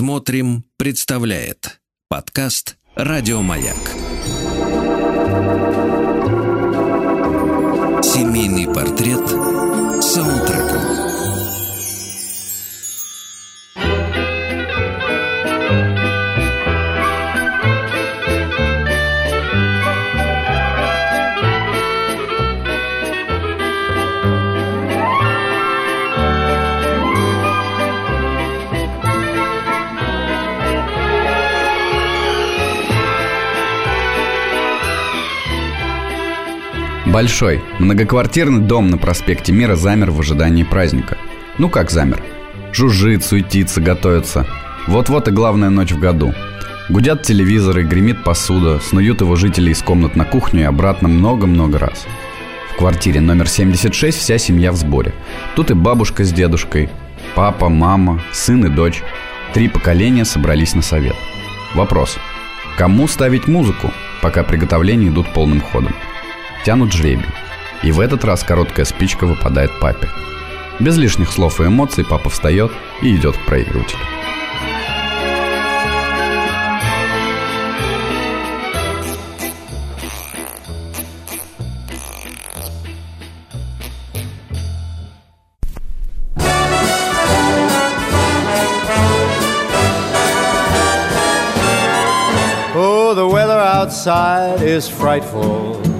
Смотрим, представляет подкаст Радиомаяк. Семейный портрет саундтреком. Большой, многоквартирный дом на проспекте Мира замер в ожидании праздника. Ну как замер? Жужжит, суетится, готовится. Вот-вот и главная ночь в году. Гудят телевизоры, гремит посуда, снуют его жители из комнат на кухню и обратно много-много раз. В квартире номер 76 вся семья в сборе. Тут и бабушка с дедушкой, папа, мама, сын и дочь. Три поколения собрались на совет. Вопрос. Кому ставить музыку, пока приготовления идут полным ходом? Тянут жребий. И в этот раз короткая спичка выпадает папе. Без лишних слов и эмоций папа встает и идет к проигрывателю. Oh, outside is frightful.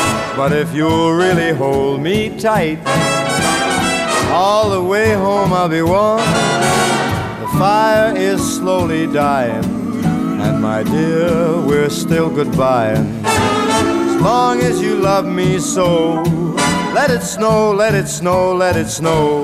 But if you'll really hold me tight, all the way home I'll be warm. The fire is slowly dying, and my dear, we're still goodbying. As long as you love me so, let it snow, let it snow, let it snow.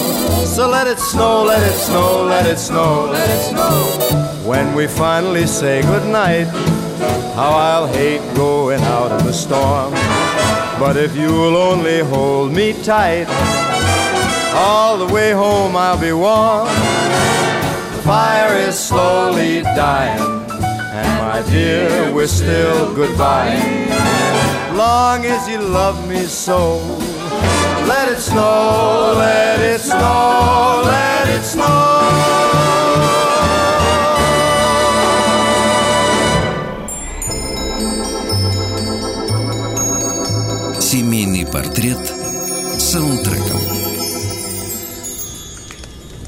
so let it snow, let it snow, let it snow, let it snow. When we finally say goodnight, how I'll hate going out in the storm. But if you'll only hold me tight, all the way home I'll be warm. The fire is slowly dying, and my dear, we're still goodbye. Long as you love me so, let it snow, let it snow, let it snow. Семейный портрет саундтреком.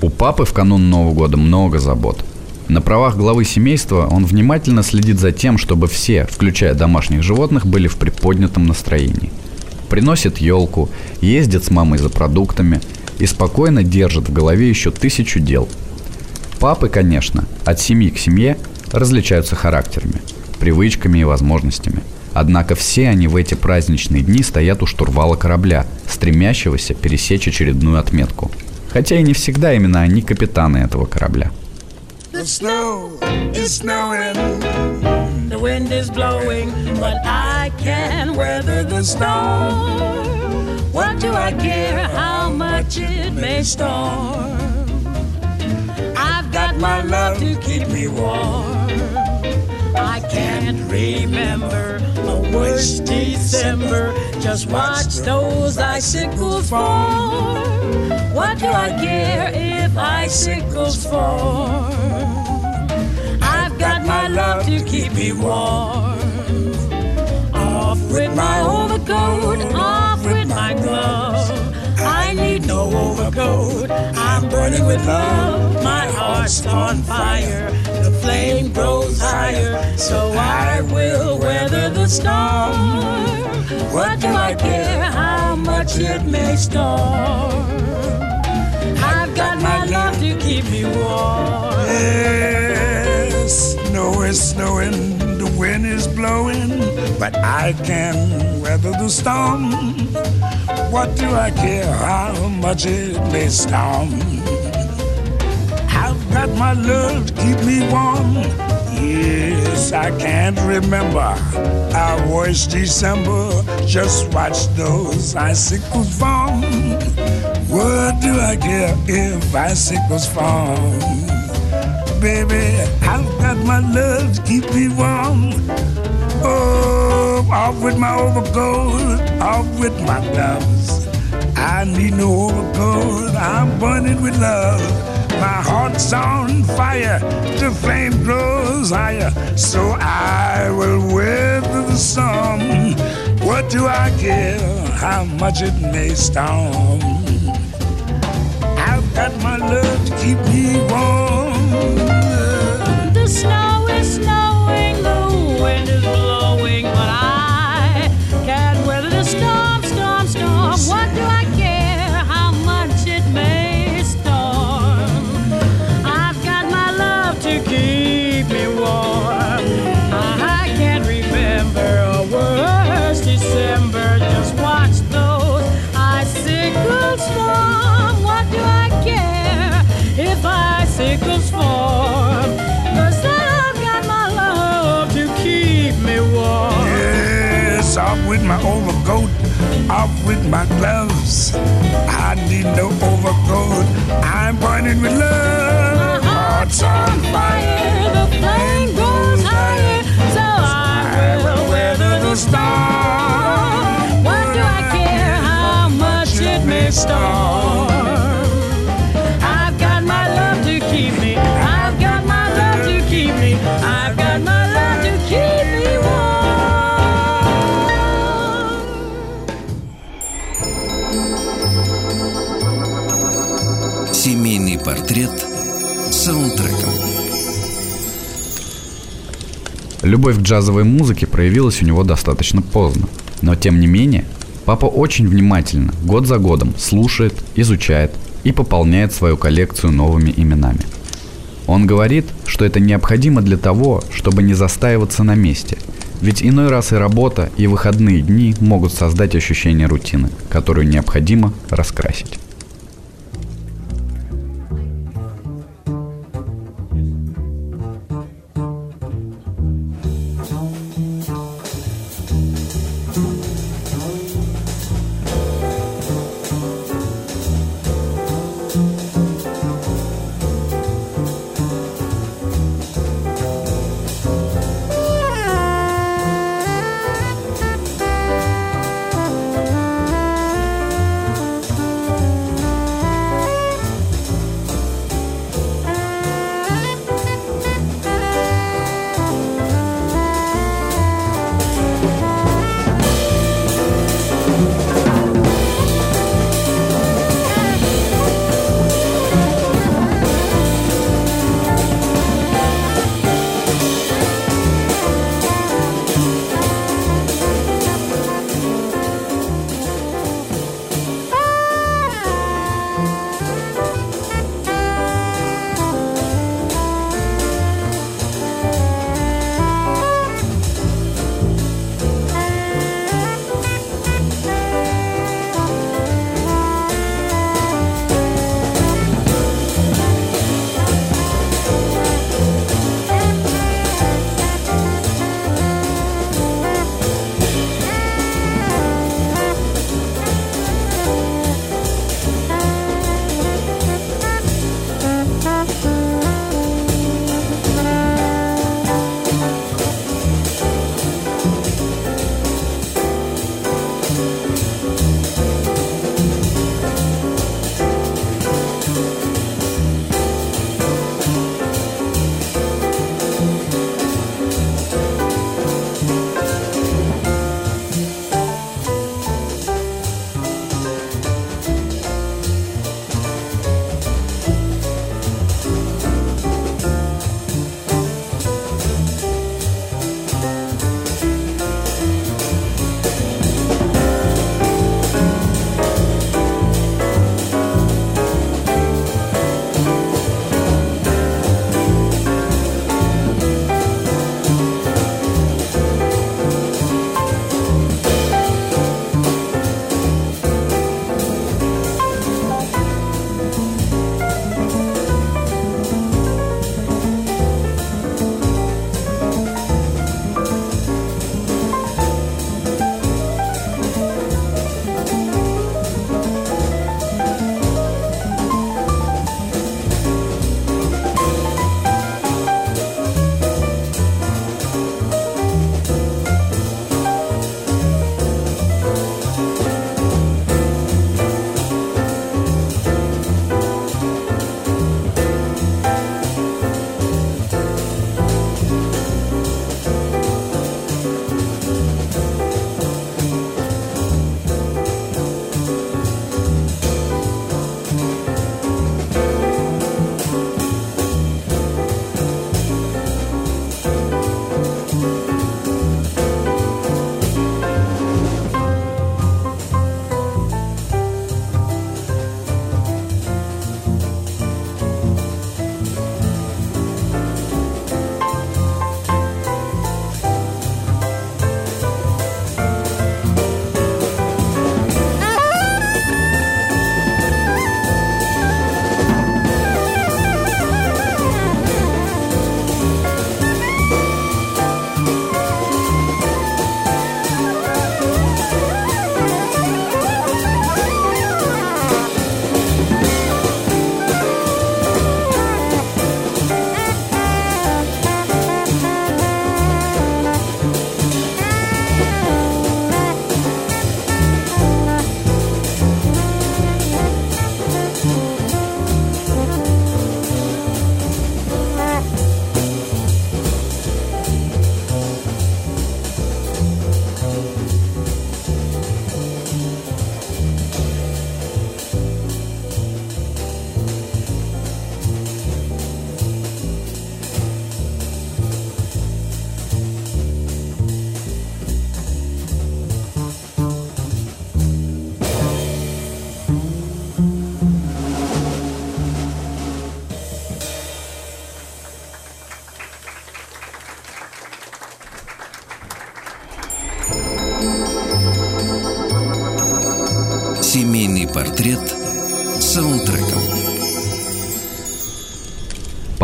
У папы в канун Нового года много забот. На правах главы семейства он внимательно следит за тем, чтобы все, включая домашних животных, были в приподнятом настроении. Приносит елку, ездит с мамой за продуктами и спокойно держит в голове еще тысячу дел. Папы, конечно, от семьи к семье различаются характерами, привычками и возможностями – Однако все они в эти праздничные дни стоят у штурвала корабля, стремящегося пересечь очередную отметку. Хотя и не всегда именно они капитаны этого корабля. The snow is snowing, the wind is blowing, but I can weather the storm. What do I care how much it may storm? I've got my love to keep me warm. I can't remember a worse December. Just watch those icicles fall. What do I care if icicles fall? I've got my love to keep me warm. With my overcoat, off with my glove. I need no overcoat. I'm burning with love. My heart's on fire. The flame grows higher. So I will weather the storm. What do I care how much it may storm? I've got my love to keep me warm. Yes, snow is snowing, the wind is blowing, but I can weather the storm. What do I care how much it may storm? I've got my love to keep me warm. Yes, I can't remember our worst December. Just watch those icicles fall. What do I care if icicles fall? Baby, I've got my love to keep me warm. Oh, off with my overcoat, off with my gloves. I need no overcoat, I'm burning with love. My heart's on fire, the flame grows higher, so I will weather the storm. What do I care how much it may storm? I've got my love to keep me warm. The snow off with my overcoat, off with my gloves. I need no overcoat. I'm burning with love. My heart's on fire, the flame grows higher, so I will weather the storm. What do I care how much it may storm? Портрет саундтреком. Любовь к джазовой музыке проявилась у него достаточно поздно. Но тем не менее, папа очень внимательно, год за годом, слушает, изучает и пополняет свою коллекцию новыми именами. Он говорит, что это необходимо для того, чтобы не застаиваться на месте. Ведь иной раз и работа, и выходные дни могут создать ощущение рутины, которую необходимо раскрасить.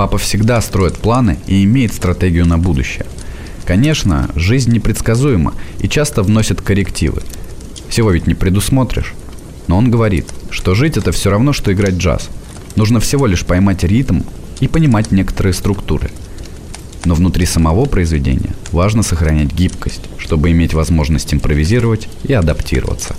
Папа всегда строит планы и имеет стратегию на будущее. Конечно, жизнь непредсказуема и часто вносит коррективы. Всего ведь не предусмотришь. Но он говорит, что жить это все равно, что играть джаз. Нужно всего лишь поймать ритм и понимать некоторые структуры. Но внутри самого произведения важно сохранять гибкость, чтобы иметь возможность импровизировать и адаптироваться –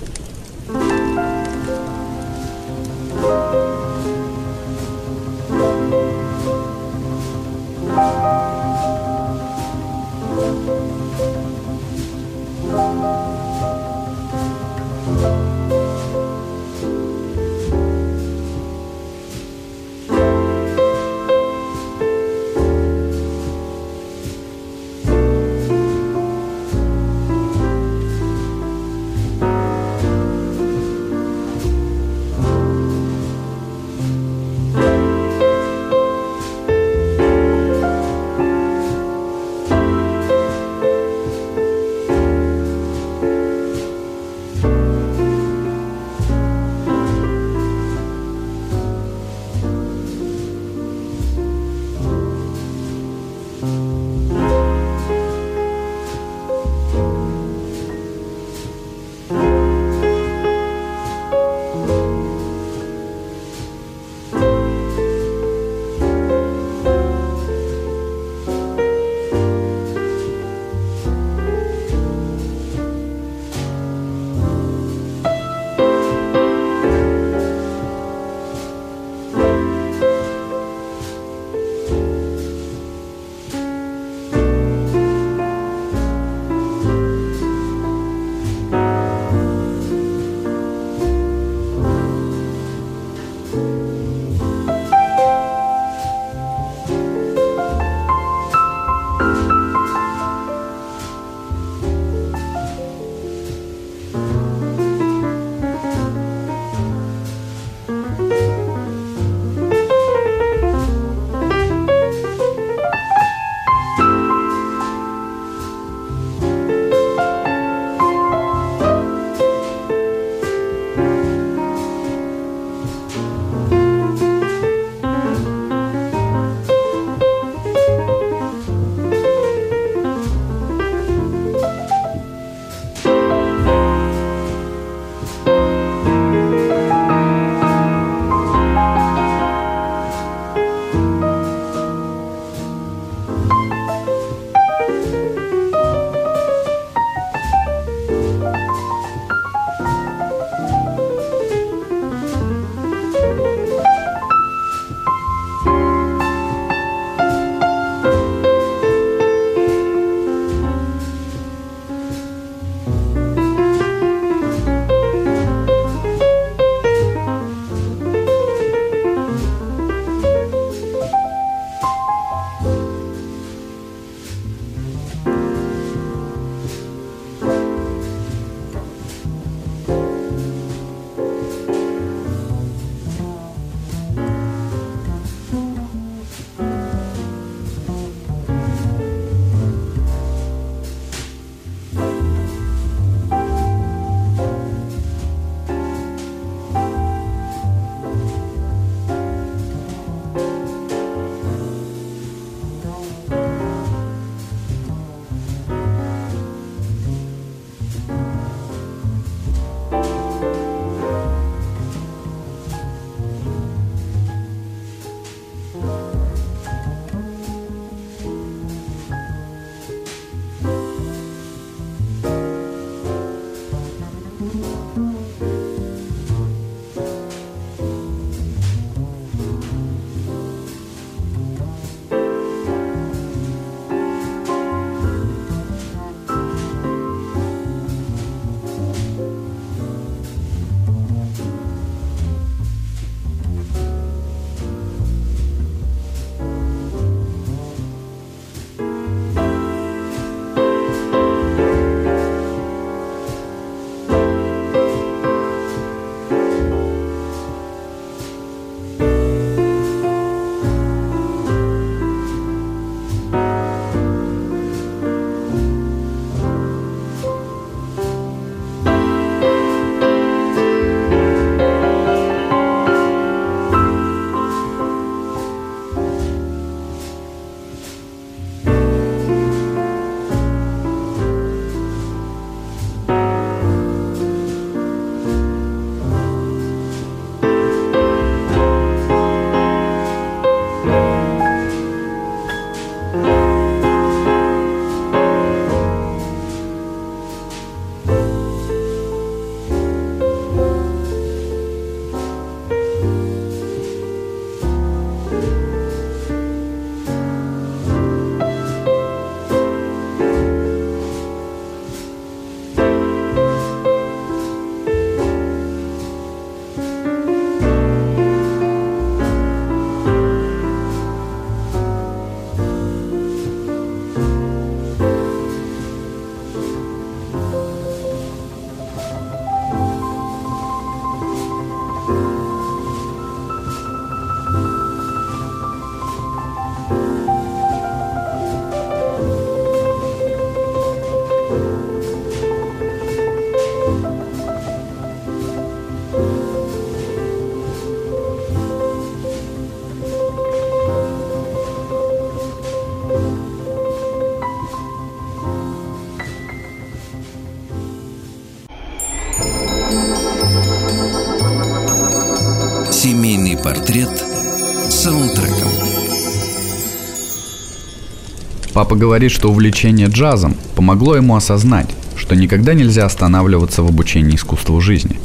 Папа говорит, что увлечение джазом помогло ему осознать, что никогда нельзя останавливаться в обучении искусству жизни.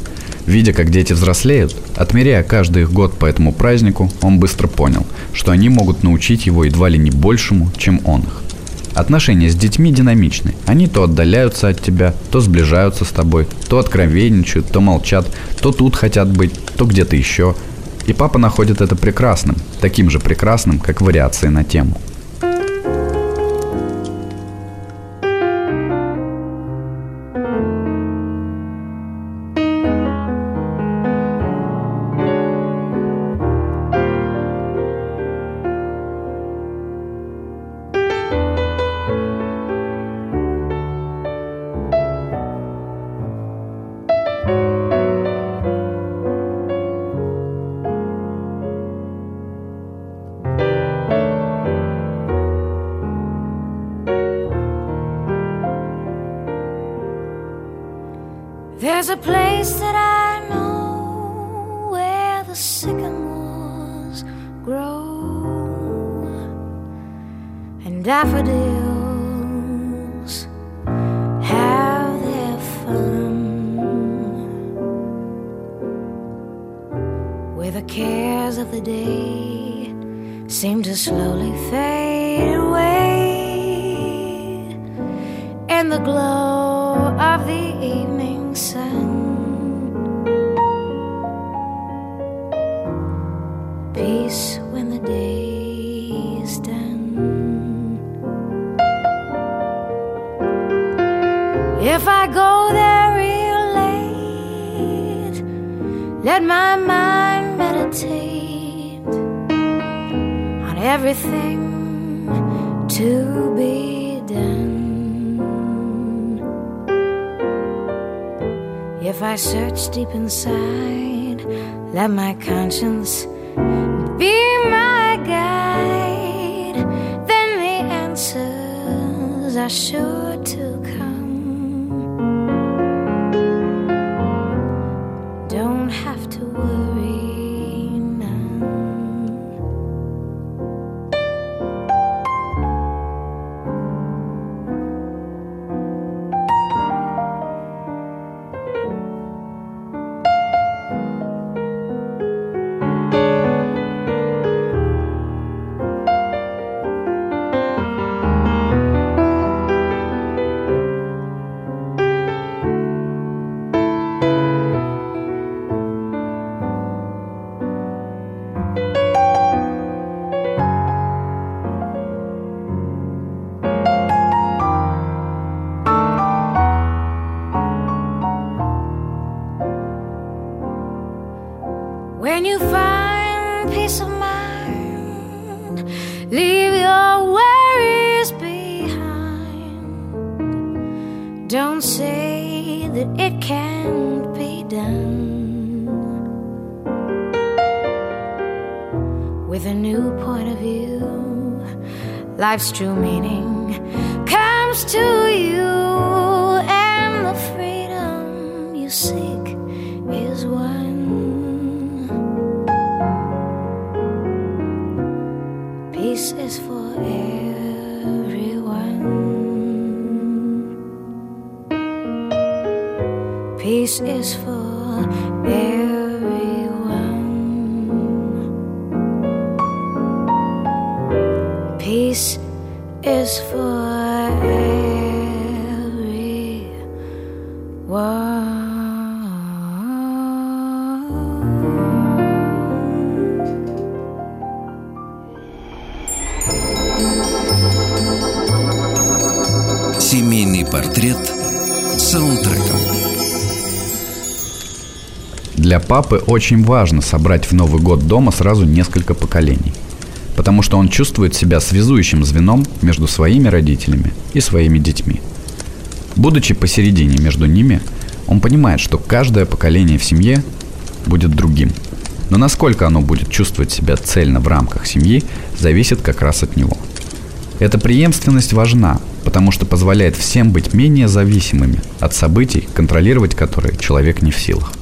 Видя, как дети взрослеют, отмеряя каждый их год по этому празднику, он быстро понял, что они могут научить его едва ли не большему, чем он их. Отношения с детьми динамичны. Они то отдаляются от тебя, то сближаются с тобой, то откровенничают, то молчат, то тут хотят быть, то где-то еще. И папа находит это прекрасным, таким же прекрасным, как вариации на тему. There's a place that I know where the sycamores grow. And daffodils have their fun, where the cares of the day seem to slowly fade away, and the glow of the evening everything to be done. If I search deep inside, let my conscience be my guide, then the answers are sure When you find peace of mind, leave your worries behind. Don't say that it can't be done. With a new point of view, life's true meaning comes to you, Peace is for everyone. Peace is for everyone. Семейный портрет саундтреком. Для папы очень важно собрать в Новый год дома сразу несколько поколений, потому что он чувствует себя связующим звеном между своими родителями и своими детьми. Будучи посередине между ними, он понимает, что каждое поколение в семье будет другим. Но насколько оно будет чувствовать себя цельно в рамках семьи, зависит как раз от него. Эта преемственность важна, потому что позволяет всем быть менее зависимыми от событий, контролировать которые человек не в силах.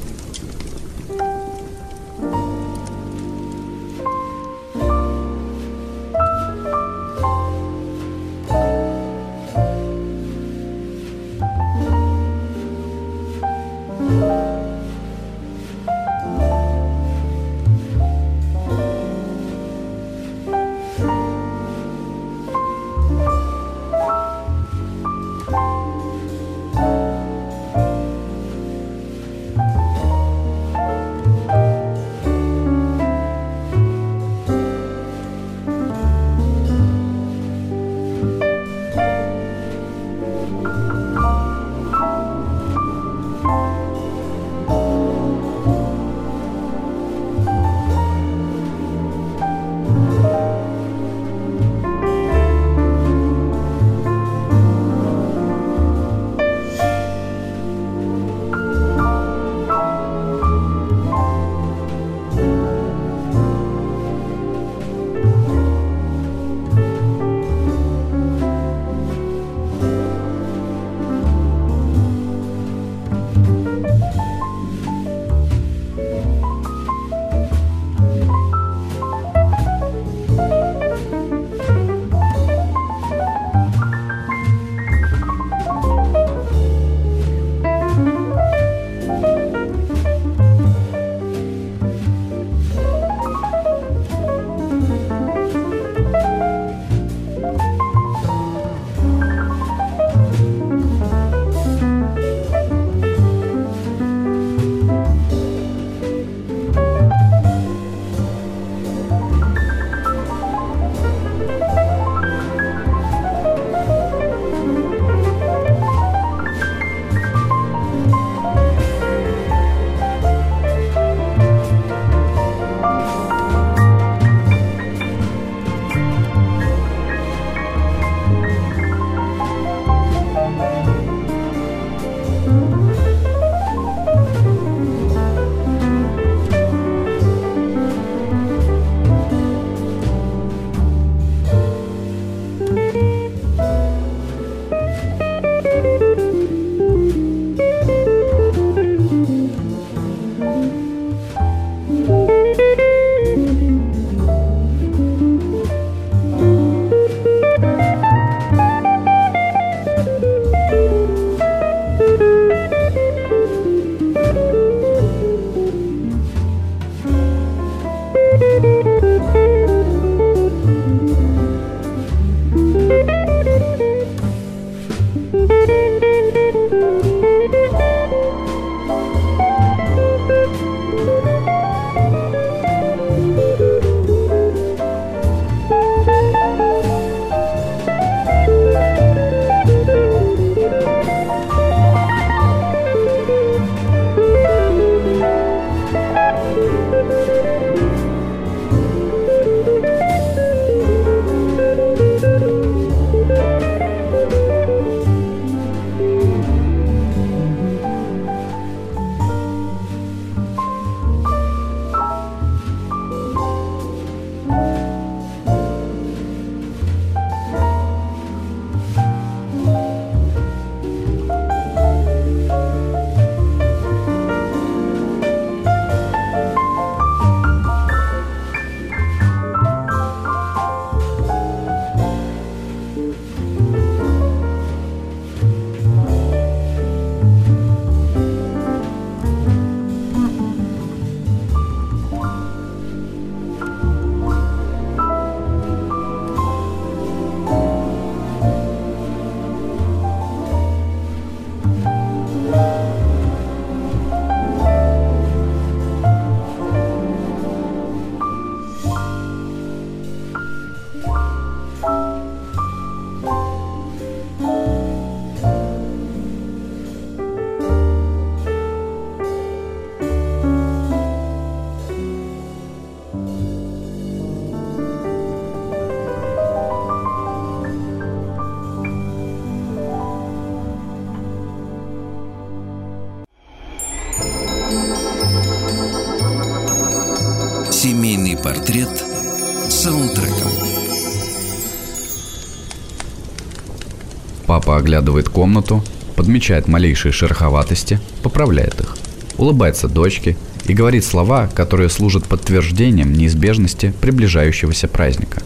оглядывает комнату, подмечает малейшие шероховатости, поправляет их, улыбается дочке и говорит слова, которые служат подтверждением неизбежности приближающегося праздника.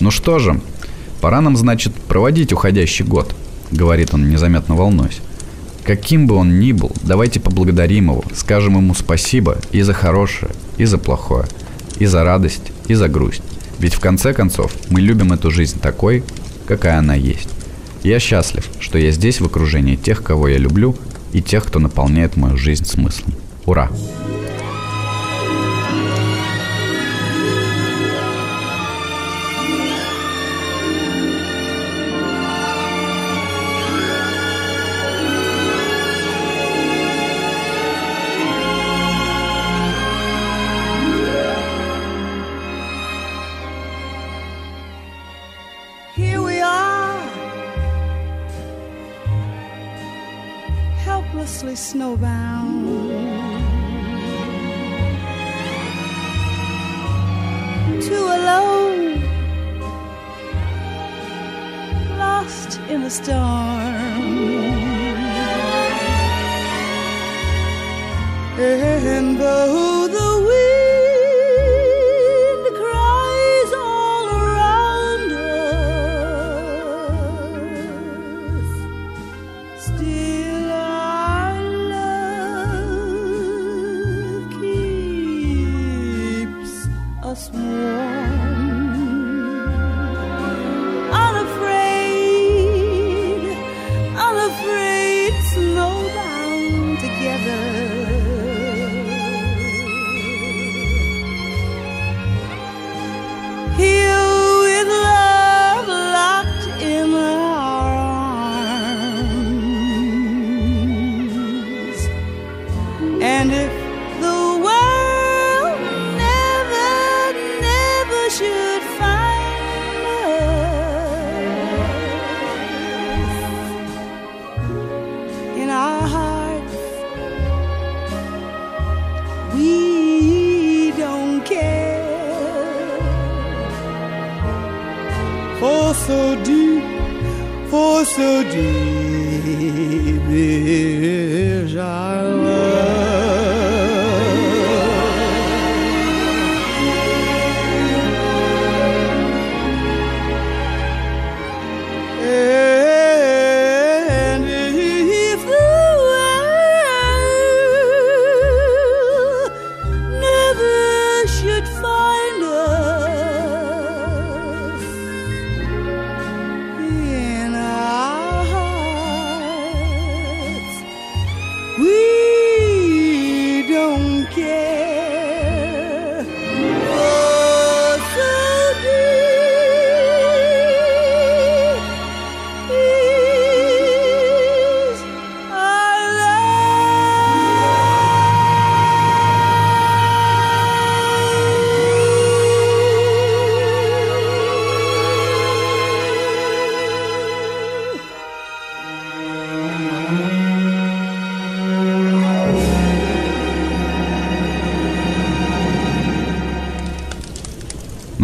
«Ну что же, пора нам, значит, проводить уходящий год», — говорит он, незаметно волнуясь. Каким бы он ни был, давайте поблагодарим его, скажем ему спасибо и за хорошее, и за плохое, и за радость, и за грусть. Ведь в конце концов мы любим эту жизнь такой, какая она есть. Я счастлив, что я здесь в окружении тех, кого я люблю, и тех, кто наполняет мою жизнь смыслом. Ура!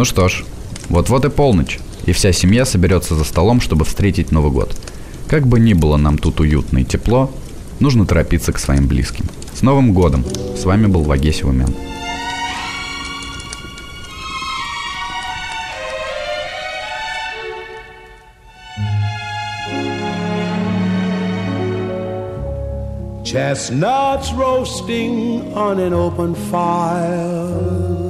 Ну что ж, вот-вот и полночь, и вся семья соберется за столом, чтобы встретить Новый год. Как бы ни было нам тут уютно и тепло, нужно торопиться к своим близким. С Новым годом! С вами был Вагеси Умен. Chestnuts roasting on an open fire.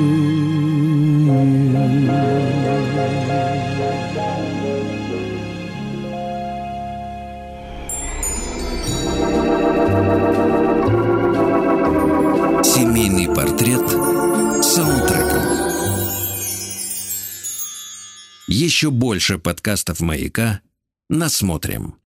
Портрет саундтреком. Еще больше подкастов «Маяка» насмотрим.